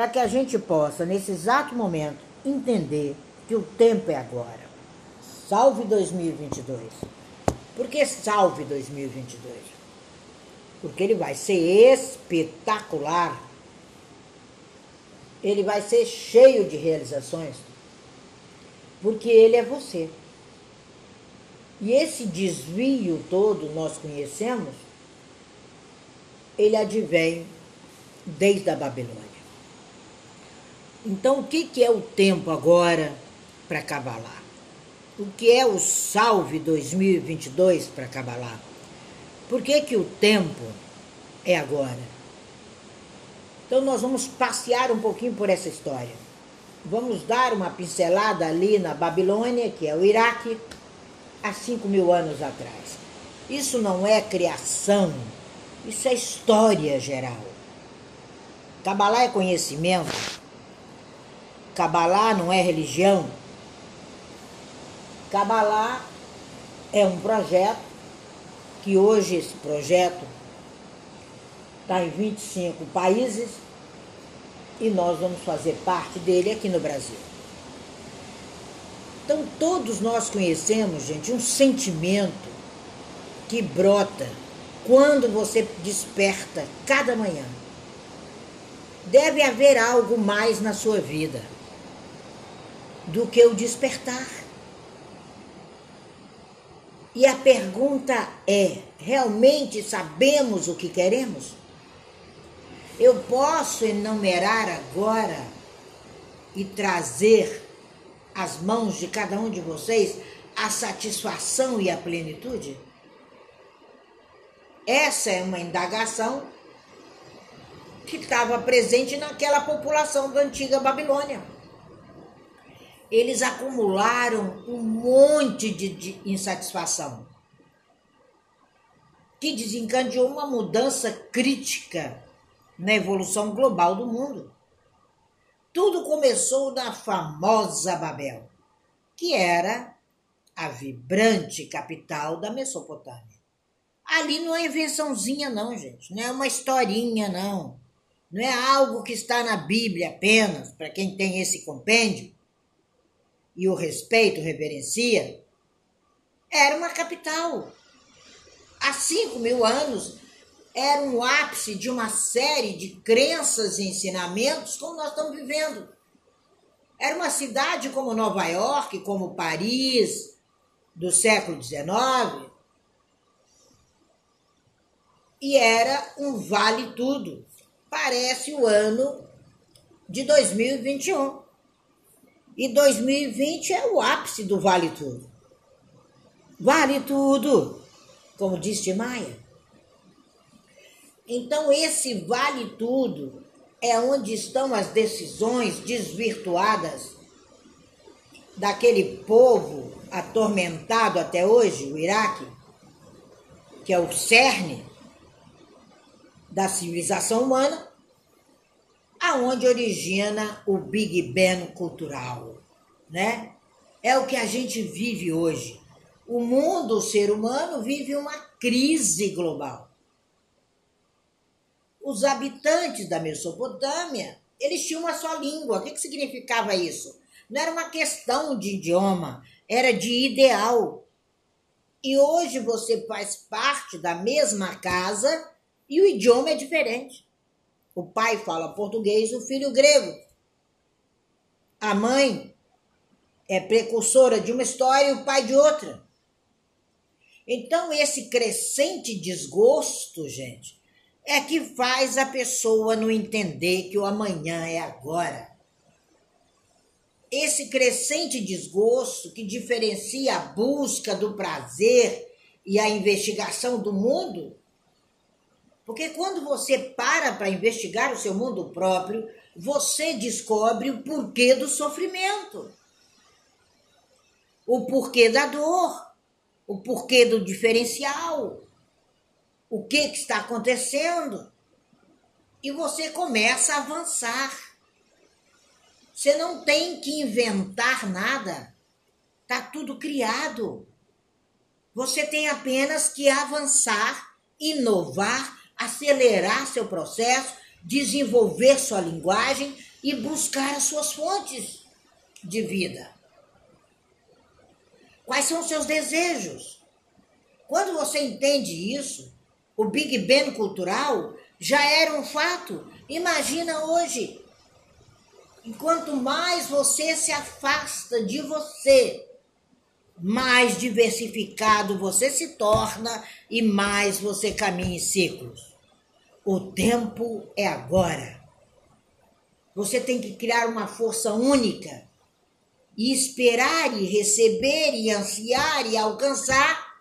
para que a gente possa, nesse exato momento, entender que o tempo é agora. Salve 2022. Por que salve 2022? Porque ele vai ser espetacular. Ele vai ser cheio de realizações. Porque ele é você. E esse desvio todo nós conhecemos, ele advém desde a Babilônia. Então, o que, que é o tempo agora para Cabalá? O que é o Salve 2022 para Cabalá? Por que, que o tempo é agora? Então, nós vamos passear um pouquinho por essa história. Vamos dar uma pincelada ali na Babilônia, que é o Iraque, há 5 mil anos atrás. Isso não é criação, isso é história geral. Cabalá é conhecimento, Cabalá não é religião. Cabalá é um projeto que hoje esse projeto está em 25 países e nós vamos fazer parte dele aqui no Brasil. Então todos nós conhecemos, gente, um sentimento que brota quando você desperta cada manhã. Deve haver algo mais na sua vida do que o despertar. E a pergunta é: realmente sabemos o que queremos? Eu posso enumerar agora e trazer às mãos de cada um de vocês a satisfação e a plenitude? Essa é uma indagação que estava presente naquela população da antiga Babilônia eles acumularam um monte de, de insatisfação que desencadeou uma mudança crítica na evolução global do mundo. Tudo começou na famosa Babel, que era a vibrante capital da Mesopotâmia. Ali não é invençãozinha, não, gente. Não é uma historinha, não. Não é algo que está na Bíblia apenas, para quem tem esse compêndio e o respeito reverencia, era uma capital. Há cinco mil anos era um ápice de uma série de crenças e ensinamentos como nós estamos vivendo. Era uma cidade como Nova York, como Paris, do século XIX. E era um vale tudo. Parece o ano de 2021. E 2020 é o ápice do vale tudo. Vale tudo, como disse Maia. Então, esse vale tudo é onde estão as decisões desvirtuadas daquele povo atormentado até hoje, o Iraque, que é o cerne da civilização humana, aonde origina o Big Bang cultural, né? É o que a gente vive hoje. O mundo, o ser humano, vive uma crise global. Os habitantes da Mesopotâmia, eles tinham uma só língua. O que, que significava isso? Não era uma questão de idioma, era de ideal. E hoje você faz parte da mesma casa e o idioma é diferente. O pai fala português, o filho grego. A mãe é precursora de uma história e o pai de outra. Então, esse crescente desgosto, gente, é que faz a pessoa não entender que o amanhã é agora. Esse crescente desgosto que diferencia a busca do prazer e a investigação do mundo porque quando você para para investigar o seu mundo próprio, você descobre o porquê do sofrimento, o porquê da dor, o porquê do diferencial, o que, que está acontecendo. E você começa a avançar. Você não tem que inventar nada. Está tudo criado. Você tem apenas que avançar, inovar acelerar seu processo, desenvolver sua linguagem, e buscar as suas fontes de vida. Quais são os seus desejos? Quando você entende isso, o Big Bang cultural já era um fato. Imagina hoje. Enquanto mais você se afasta de você, mais diversificado você se torna e mais você caminha em ciclos. O tempo é agora. Você tem que criar uma força única e esperar e receber e ansiar e alcançar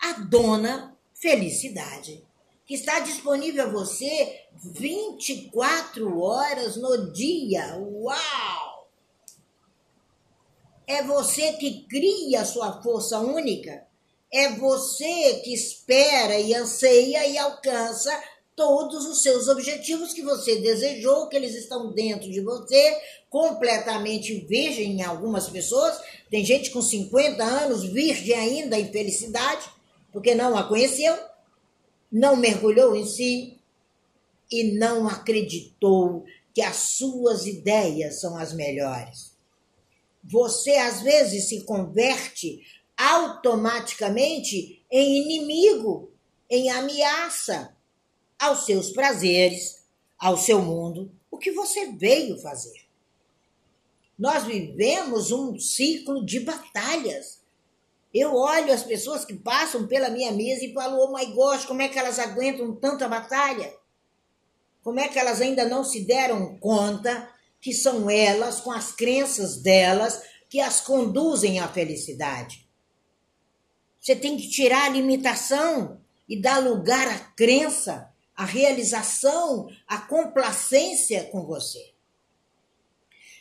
a dona felicidade, que está disponível a você 24 horas no dia. Uau! É você que cria a sua força única. É você que espera e anseia e alcança todos os seus objetivos que você desejou, que eles estão dentro de você, completamente virgem em algumas pessoas. Tem gente com 50 anos, virgem ainda em felicidade, porque não a conheceu, não mergulhou em si e não acreditou que as suas ideias são as melhores. Você às vezes se converte automaticamente em inimigo, em ameaça aos seus prazeres, ao seu mundo, o que você veio fazer. Nós vivemos um ciclo de batalhas. Eu olho as pessoas que passam pela minha mesa e falo, oh my gosh, como é que elas aguentam tanta batalha? Como é que elas ainda não se deram conta que são elas, com as crenças delas, que as conduzem à felicidade? Você tem que tirar a limitação e dar lugar à crença a realização, a complacência com você.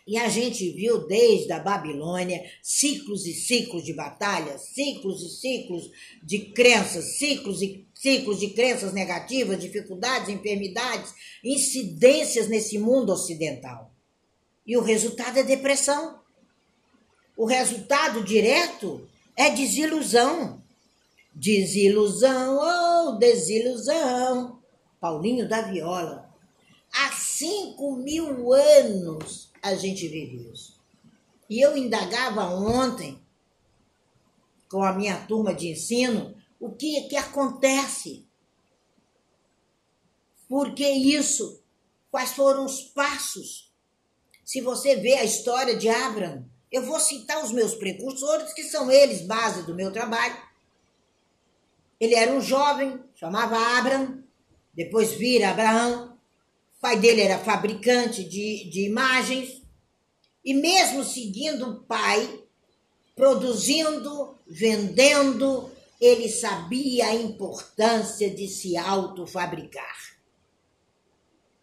E a gente viu desde a Babilônia ciclos e ciclos de batalhas, ciclos e ciclos de crenças, ciclos e ciclos de crenças negativas, dificuldades, enfermidades, incidências nesse mundo ocidental. E o resultado é depressão. O resultado direto é desilusão. Desilusão, oh, desilusão. Paulinho da Viola. Há cinco mil anos a gente vive isso. E eu indagava ontem com a minha turma de ensino o que, que acontece. Por que isso? Quais foram os passos? Se você vê a história de Abraão, eu vou citar os meus precursores, que são eles base do meu trabalho. Ele era um jovem, chamava Abraão, depois vira Abraão. O pai dele era fabricante de, de imagens. E mesmo seguindo o pai, produzindo, vendendo, ele sabia a importância de se autofabricar.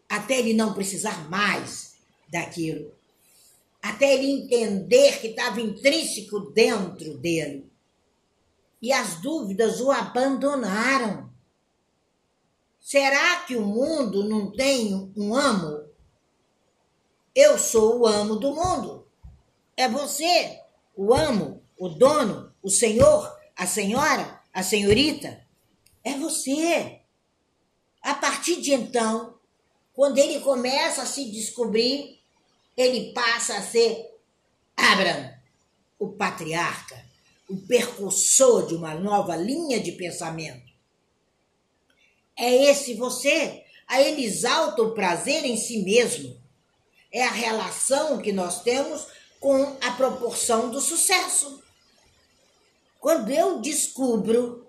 Até ele não precisar mais daquilo. Até ele entender que estava intrínseco dentro dele. E as dúvidas o abandonaram. Será que o mundo não tem um amo? Eu sou o amo do mundo. É você, o amo, o dono, o senhor, a senhora, a senhorita. É você. A partir de então, quando ele começa a se descobrir, ele passa a ser Abraham, o patriarca, o percursor de uma nova linha de pensamento. É esse você. Aí ele exalta o prazer em si mesmo. É a relação que nós temos com a proporção do sucesso. Quando eu descubro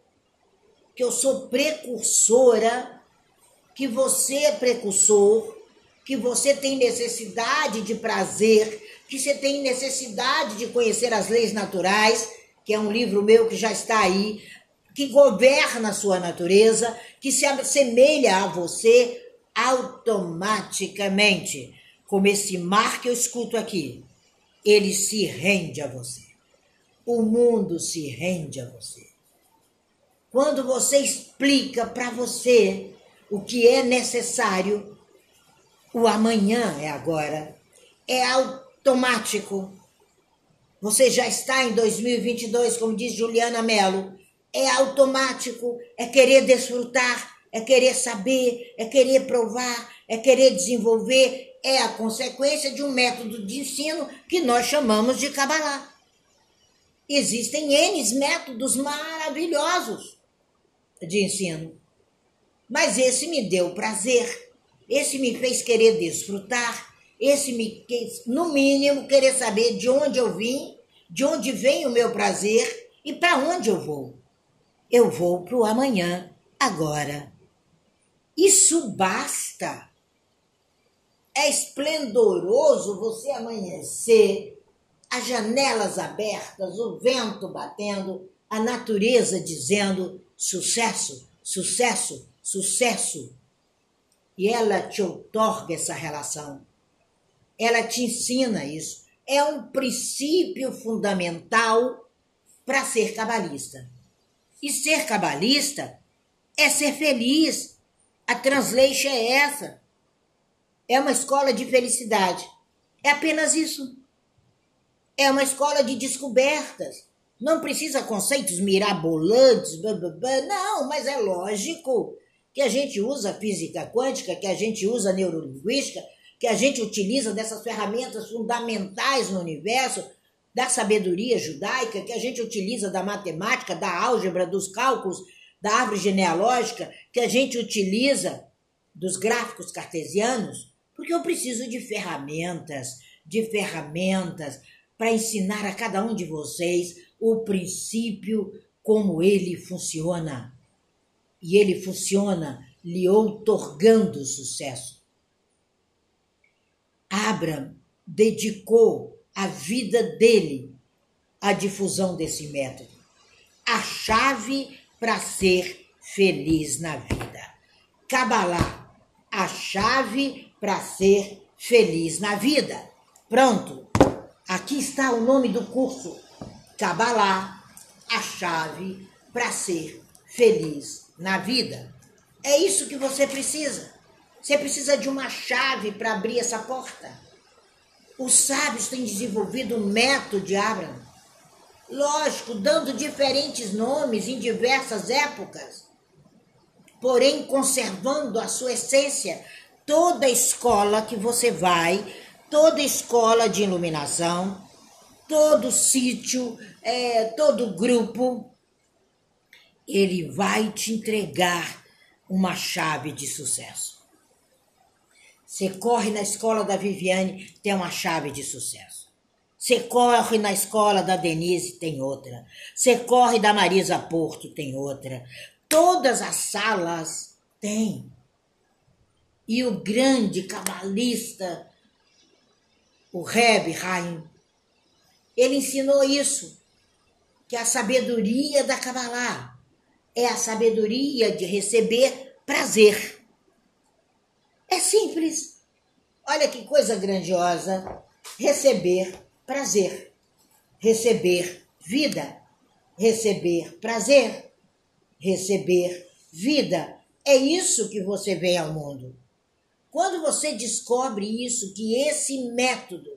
que eu sou precursora, que você é precursor, que você tem necessidade de prazer, que você tem necessidade de conhecer as leis naturais, que é um livro meu que já está aí, que governa a sua natureza, que se assemelha a você automaticamente, como esse mar que eu escuto aqui, ele se rende a você. O mundo se rende a você. Quando você explica para você o que é necessário, o amanhã é agora, é automático. Você já está em 2022, como diz Juliana Mello, é automático, é querer desfrutar, é querer saber, é querer provar, é querer desenvolver, é a consequência de um método de ensino que nós chamamos de Kabbalah. Existem N métodos maravilhosos de ensino, mas esse me deu prazer, esse me fez querer desfrutar, esse me fez, no mínimo, querer saber de onde eu vim, de onde vem o meu prazer e para onde eu vou. Eu vou para o amanhã, agora. Isso basta é esplendoroso você amanhecer, as janelas abertas, o vento batendo, a natureza dizendo sucesso, sucesso, sucesso. E ela te outorga essa relação. Ela te ensina isso. É um princípio fundamental para ser cabalista. E ser cabalista é ser feliz. A translation é essa é uma escola de felicidade. É apenas isso. É uma escola de descobertas. Não precisa conceitos mirabolantes, blá, blá, blá. não, mas é lógico que a gente usa física quântica, que a gente usa neurolinguística, que a gente utiliza dessas ferramentas fundamentais no universo, da sabedoria judaica, que a gente utiliza da matemática, da álgebra, dos cálculos, da árvore genealógica, que a gente utiliza dos gráficos cartesianos, porque eu preciso de ferramentas, de ferramentas para ensinar a cada um de vocês o princípio como ele funciona. E ele funciona lhe outorgando sucesso. Abraham dedicou a vida dele à difusão desse método. A chave para ser feliz na vida. Kabbalah, a chave para ser feliz na vida. Pronto, aqui está o nome do curso: Kabbalah, a chave para ser feliz na vida. É isso que você precisa. Você precisa de uma chave para abrir essa porta. Os sábios têm desenvolvido um método de Abraham. Lógico, dando diferentes nomes em diversas épocas, porém conservando a sua essência toda escola que você vai, toda escola de iluminação, todo sítio, é, todo grupo, ele vai te entregar uma chave de sucesso. Você corre na escola da Viviane, tem uma chave de sucesso. Você corre na escola da Denise, tem outra. Você corre da Marisa Porto, tem outra. Todas as salas têm e o grande cabalista, o Reb Haim, ele ensinou isso, que a sabedoria da Kabbalah é a sabedoria de receber prazer. É simples. Olha que coisa grandiosa. Receber prazer. Receber vida. Receber prazer. Receber vida. É isso que você vem ao mundo. Quando você descobre isso, que esse método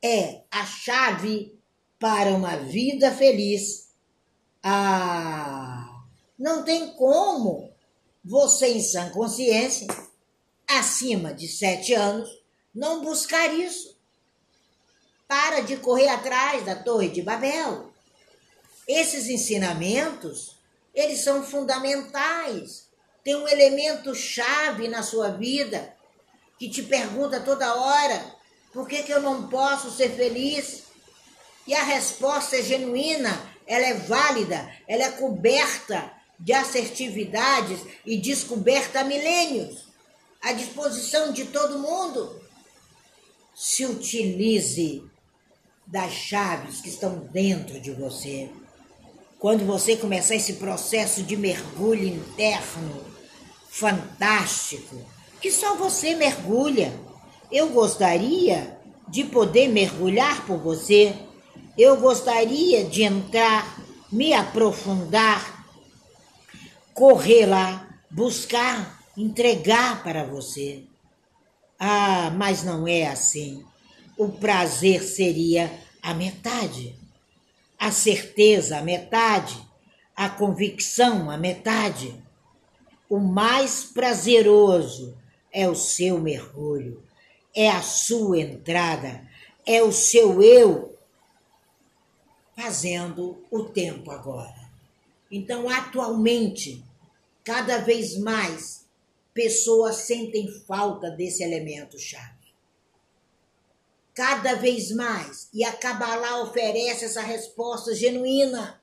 é a chave para uma vida feliz, ah, não tem como você, em sã consciência, acima de sete anos, não buscar isso. Para de correr atrás da Torre de Babel. Esses ensinamentos, eles são fundamentais tem um elemento chave na sua vida que te pergunta toda hora: por que, que eu não posso ser feliz? E a resposta é genuína, ela é válida, ela é coberta de assertividades e descoberta há milênios, à disposição de todo mundo. Se utilize das chaves que estão dentro de você. Quando você começar esse processo de mergulho interno, fantástico que só você mergulha. Eu gostaria de poder mergulhar por você. Eu gostaria de entrar, me aprofundar, correr lá, buscar, entregar para você. Ah, mas não é assim. O prazer seria a metade, a certeza a metade, a convicção a metade o mais prazeroso é o seu mergulho. é a sua entrada, é o seu eu fazendo o tempo agora. Então, atualmente, cada vez mais pessoas sentem falta desse elemento chave. Cada vez mais. E a Kabbalah oferece essa resposta genuína.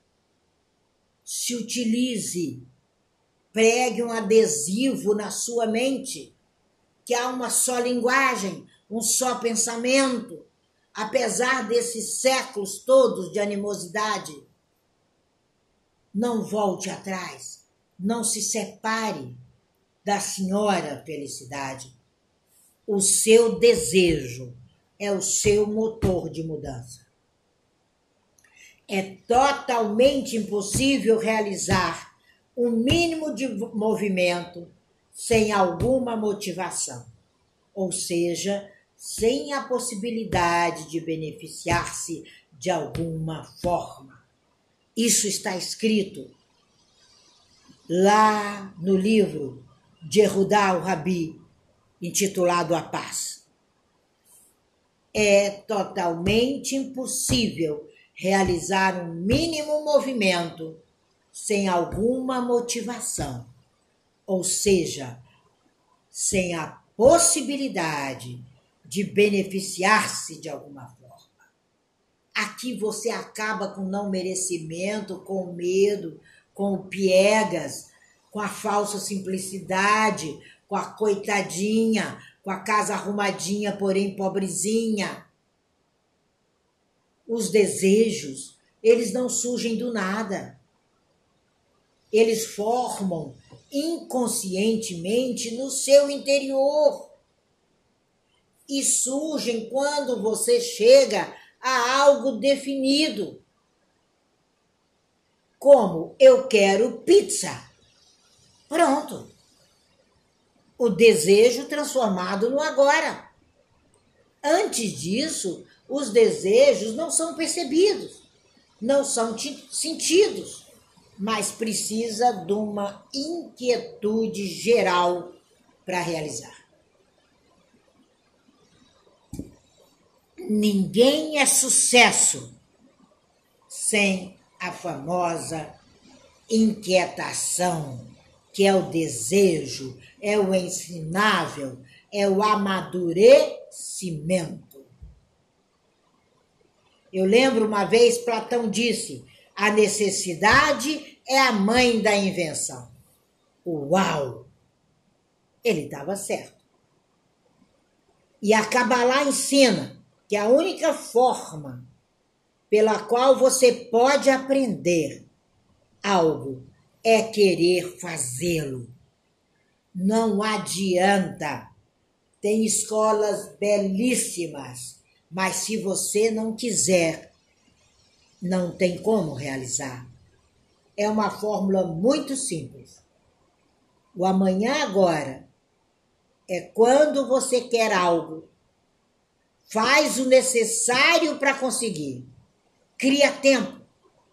Se utilize, pregue um adesivo na sua mente que há uma só linguagem, um só pensamento, apesar desses séculos todos de animosidade. Não volte atrás, não se separe da Senhora Felicidade. O seu desejo é o seu motor de mudança. É totalmente impossível realizar o um mínimo de movimento sem alguma motivação, ou seja, sem a possibilidade de beneficiar-se de alguma forma. Isso está escrito lá no livro de Erudá Rabi, intitulado A Paz. É totalmente impossível realizar um mínimo movimento sem alguma motivação ou seja, sem a possibilidade de beneficiar-se de alguma forma. Aqui você acaba com não merecimento, com medo, com o piegas, com a falsa simplicidade, com a coitadinha, com a casa arrumadinha, porém pobrezinha. Os desejos, eles não surgem do nada. Eles formam inconscientemente no seu interior e surgem quando você chega a algo definido. Como eu quero pizza. Pronto. O desejo transformado no agora. Antes disso, os desejos não são percebidos, não são sentidos mas precisa de uma inquietude geral para realizar. Ninguém é sucesso sem a famosa inquietação, que é o desejo, é o ensinável, é o amadurecimento. Eu lembro uma vez Platão disse: a necessidade é a mãe da invenção. Uau! Ele estava certo. E a Kabbalah ensina que a única forma pela qual você pode aprender algo é querer fazê-lo. Não adianta. Tem escolas belíssimas, mas se você não quiser, não tem como realizar. É uma fórmula muito simples. O amanhã agora é quando você quer algo. Faz o necessário para conseguir. Cria tempo,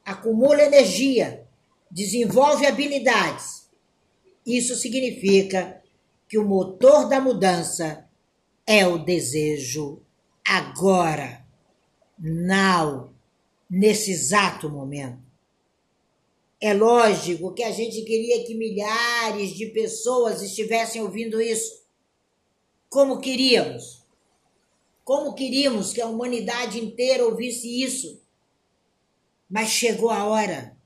acumula energia, desenvolve habilidades. Isso significa que o motor da mudança é o desejo agora, now nesse exato momento. É lógico que a gente queria que milhares de pessoas estivessem ouvindo isso. Como queríamos. Como queríamos que a humanidade inteira ouvisse isso. Mas chegou a hora.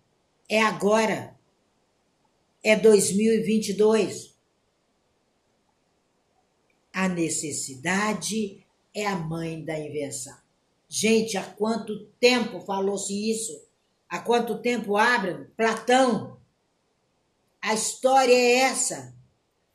É agora. É 2022. A necessidade é a mãe da invenção. Gente, há quanto tempo falou-se isso? Há quanto tempo Abraham? Platão. A história é essa.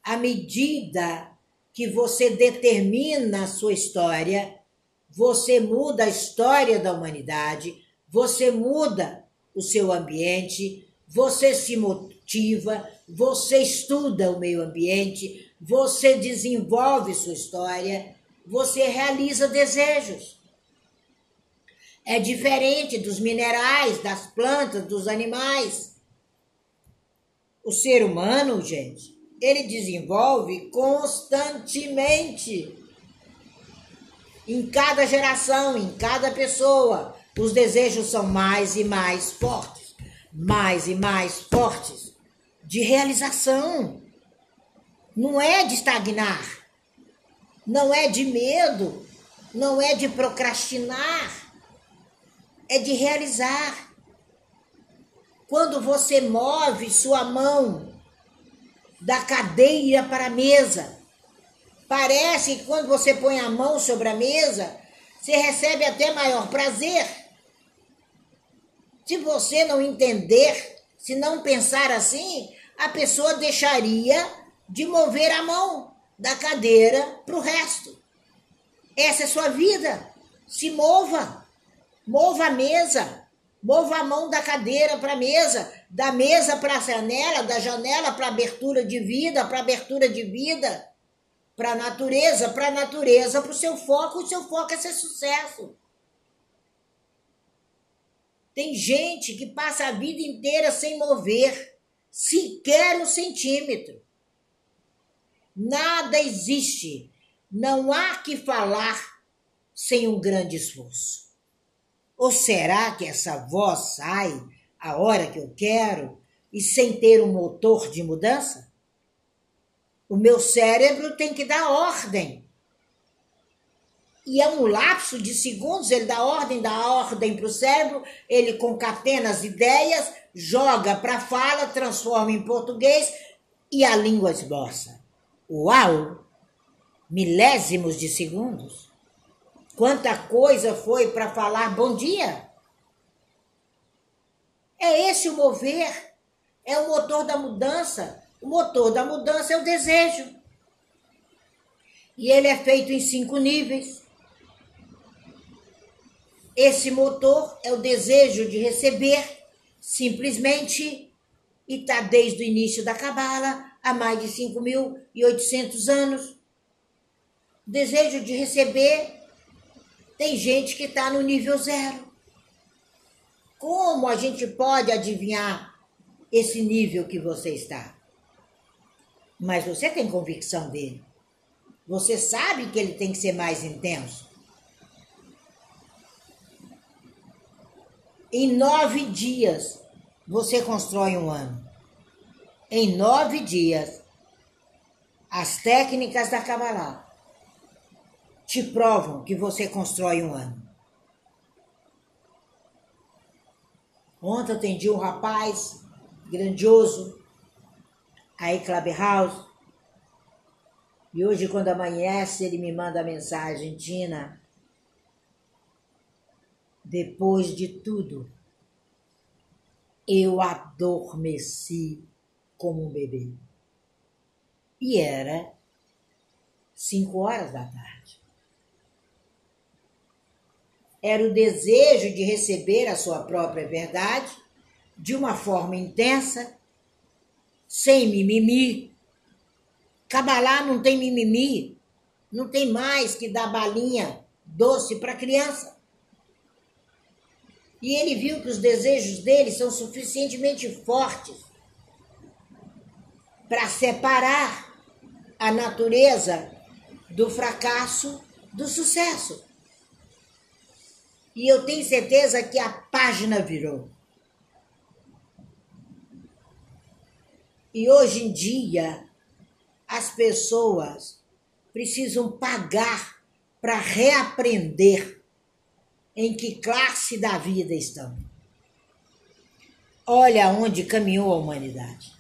À medida que você determina a sua história, você muda a história da humanidade, você muda o seu ambiente, você se motiva, você estuda o meio ambiente, você desenvolve sua história, você realiza desejos é diferente dos minerais, das plantas, dos animais. O ser humano, gente, ele desenvolve constantemente. Em cada geração, em cada pessoa, os desejos são mais e mais fortes, mais e mais fortes de realização. Não é de estagnar, não é de medo, não é de procrastinar, é de realizar. Quando você move sua mão da cadeira para a mesa, parece que quando você põe a mão sobre a mesa, você recebe até maior prazer. Se você não entender, se não pensar assim, a pessoa deixaria de mover a mão da cadeira para o resto. Essa é sua vida. Se mova. Mova a mesa. Mova a mão da cadeira para a mesa, da mesa para a janela, da janela para abertura de vida, para abertura de vida, para a natureza, para a natureza, para o seu foco, o seu foco é ser sucesso. Tem gente que passa a vida inteira sem mover sequer um centímetro. Nada existe. Não há que falar sem um grande esforço. Ou será que essa voz sai a hora que eu quero e sem ter um motor de mudança? O meu cérebro tem que dar ordem. E é um lapso de segundos, ele dá ordem, dá ordem para o cérebro, ele concatena as ideias, joga para fala, transforma em português e a língua esboça. Uau! Milésimos de segundos. Quanta coisa foi para falar bom dia. É esse o mover, é o motor da mudança. O motor da mudança é o desejo. E ele é feito em cinco níveis. Esse motor é o desejo de receber, simplesmente, e está desde o início da Cabala, há mais de 5.800 anos. Desejo de receber, tem gente que está no nível zero. Como a gente pode adivinhar esse nível que você está? Mas você tem convicção dele. Você sabe que ele tem que ser mais intenso. Em nove dias, você constrói um ano em nove dias as técnicas da Kabbalah te provam que você constrói um ano. Ontem atendi um rapaz grandioso aí Clubhouse e hoje quando amanhece ele me manda a mensagem, Tina, depois de tudo, eu adormeci como um bebê. E era cinco horas da tarde. Era o desejo de receber a sua própria verdade de uma forma intensa, sem mimimi. Cabalá não tem mimimi, não tem mais que dar balinha doce para criança. E ele viu que os desejos dele são suficientemente fortes para separar a natureza do fracasso do sucesso. E eu tenho certeza que a página virou. E hoje em dia, as pessoas precisam pagar para reaprender em que classe da vida estão. Olha onde caminhou a humanidade.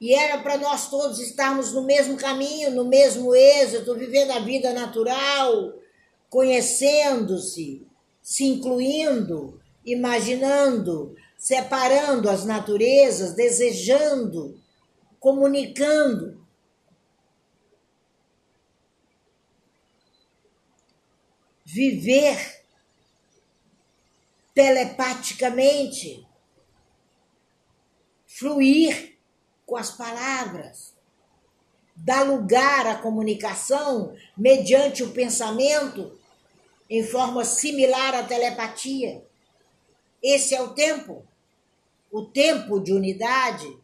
E era para nós todos estarmos no mesmo caminho, no mesmo êxito, vivendo a vida natural, conhecendo-se, se incluindo, imaginando, separando as naturezas, desejando, comunicando. Viver telepaticamente, fluir com as palavras. Dá lugar à comunicação mediante o pensamento em forma similar à telepatia. Esse é o tempo. O tempo de unidade,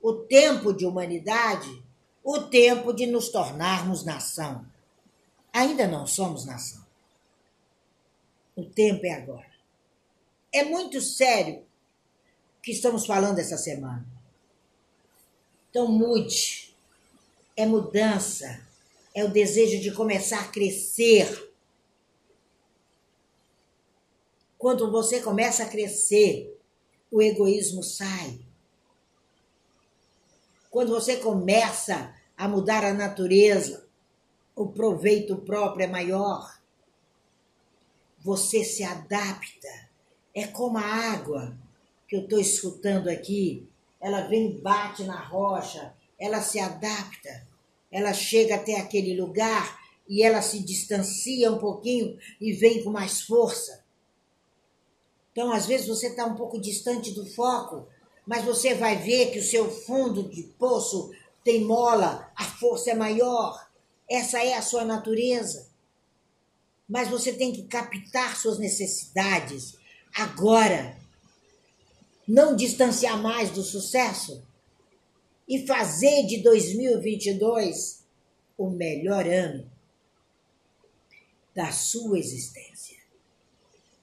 o tempo de humanidade, o tempo de nos tornarmos nação. Ainda não somos nação. O tempo é agora. É muito sério o que estamos falando essa semana. Então mude. É mudança. É o desejo de começar a crescer. Quando você começa a crescer, o egoísmo sai. Quando você começa a mudar a natureza, o proveito próprio é maior. Você se adapta. É como a água que eu estou escutando aqui. Ela vem, bate na rocha, ela se adapta. Ela chega até aquele lugar e ela se distancia um pouquinho e vem com mais força. Então, às vezes, você está um pouco distante do foco, mas você vai ver que o seu fundo de poço tem mola, a força é maior. Essa é a sua natureza. Mas você tem que captar suas necessidades agora. Não distanciar mais do sucesso e fazer de 2022 o melhor ano da sua existência.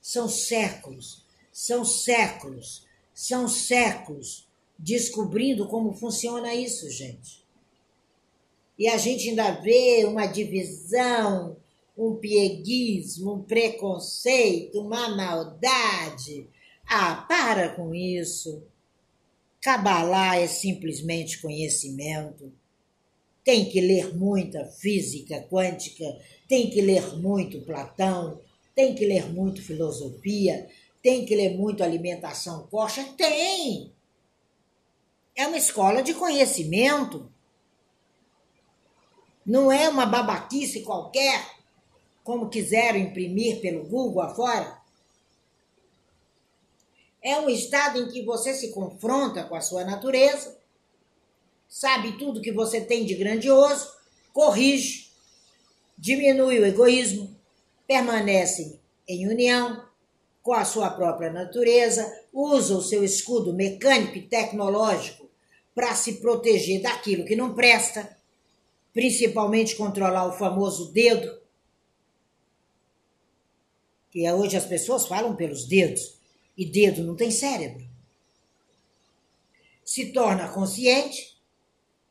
São séculos, são séculos são séculos descobrindo como funciona isso, gente. E a gente ainda vê uma divisão, um pieguismo, um preconceito, uma maldade. Ah, para com isso. Cabalá é simplesmente conhecimento. Tem que ler muita física quântica, tem que ler muito Platão, tem que ler muito filosofia, tem que ler muito alimentação coxa? Tem! É uma escola de conhecimento. Não é uma babaquice qualquer, como quiseram imprimir pelo Google afora. É um estado em que você se confronta com a sua natureza, sabe tudo que você tem de grandioso, corrige, diminui o egoísmo, permanece em união, com a sua própria natureza, usa o seu escudo mecânico e tecnológico para se proteger daquilo que não presta, principalmente controlar o famoso dedo, que é hoje as pessoas falam pelos dedos, e dedo não tem cérebro. Se torna consciente,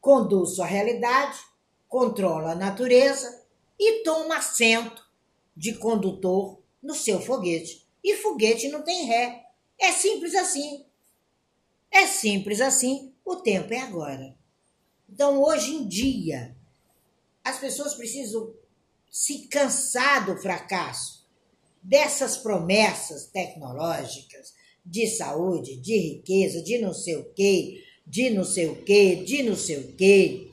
conduz sua realidade, controla a natureza e toma assento de condutor no seu foguete e foguete não tem ré. É simples assim. É simples assim. O tempo é agora. Então, hoje em dia, as pessoas precisam se cansar do fracasso, dessas promessas tecnológicas de saúde, de riqueza, de não sei o quê, de não sei o quê, de não sei o quê,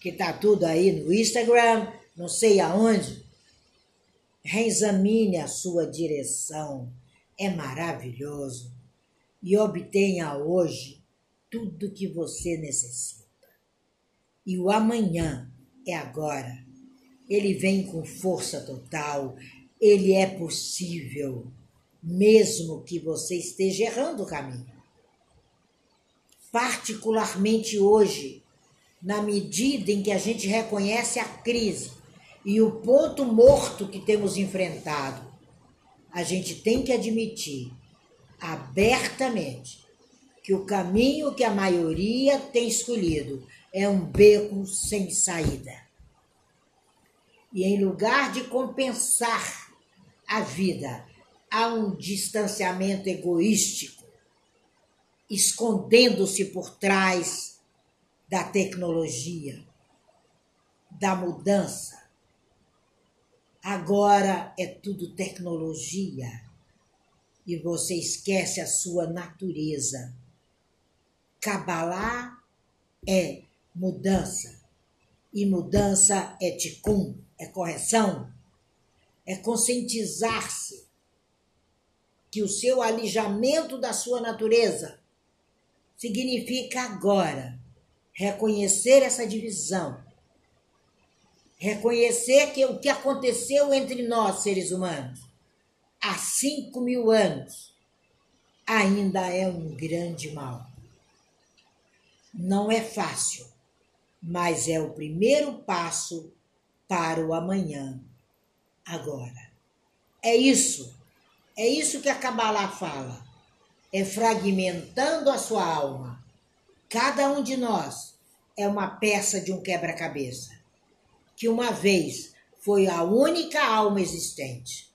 que tá tudo aí no Instagram, não sei aonde. Reexamine a sua direção. É maravilhoso. E obtenha hoje tudo que você necessita. E o amanhã é agora. Ele vem com força total. Ele é possível, mesmo que você esteja errando o caminho. Particularmente hoje, na medida em que a gente reconhece a crise e o ponto morto que temos enfrentado, a gente tem que admitir abertamente que o caminho que a maioria tem escolhido é um beco sem saída. E em lugar de compensar a vida. A um distanciamento egoístico, escondendo-se por trás da tecnologia, da mudança, Agora é tudo tecnologia e você esquece a sua natureza. Cabalá é mudança e mudança é ticum, é correção, é conscientizar-se que o seu alijamento da sua natureza significa agora reconhecer essa divisão reconhecer que o que aconteceu entre nós, seres humanos, há cinco mil anos, ainda é um grande mal. Não é fácil, mas é o primeiro passo para o amanhã, agora. É isso, é isso que a Kabbalah fala. É fragmentando a sua alma. Cada um de nós é uma peça de um quebra-cabeça, que uma vez foi a única alma existente.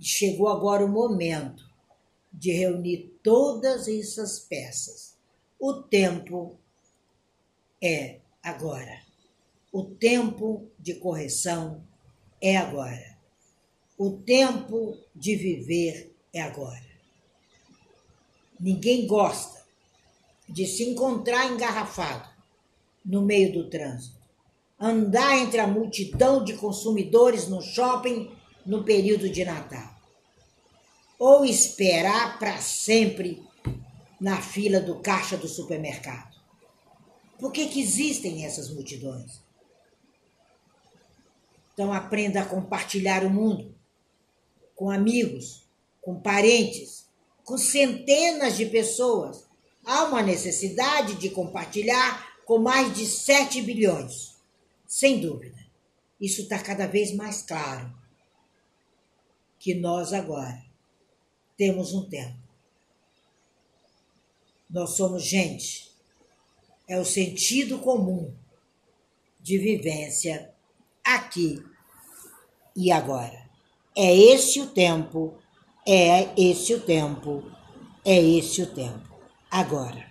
Chegou agora o momento de reunir todas essas peças. O tempo é agora. O tempo de correção é agora. O tempo de viver é agora. Ninguém gosta de se encontrar engarrafado no meio do trânsito, andar entre a multidão de consumidores no shopping no período de Natal, ou esperar para sempre na fila do caixa do supermercado. Por que, que existem essas multidões? Então aprenda a compartilhar o mundo com amigos, com parentes, com centenas de pessoas. Há uma necessidade de compartilhar com mais de 7 bilhões. Sem dúvida. Isso está cada vez mais claro. Que nós agora temos um tempo. Nós somos gente é o sentido comum de vivência aqui e agora. É esse o tempo, é esse o tempo, é esse o tempo. Agora.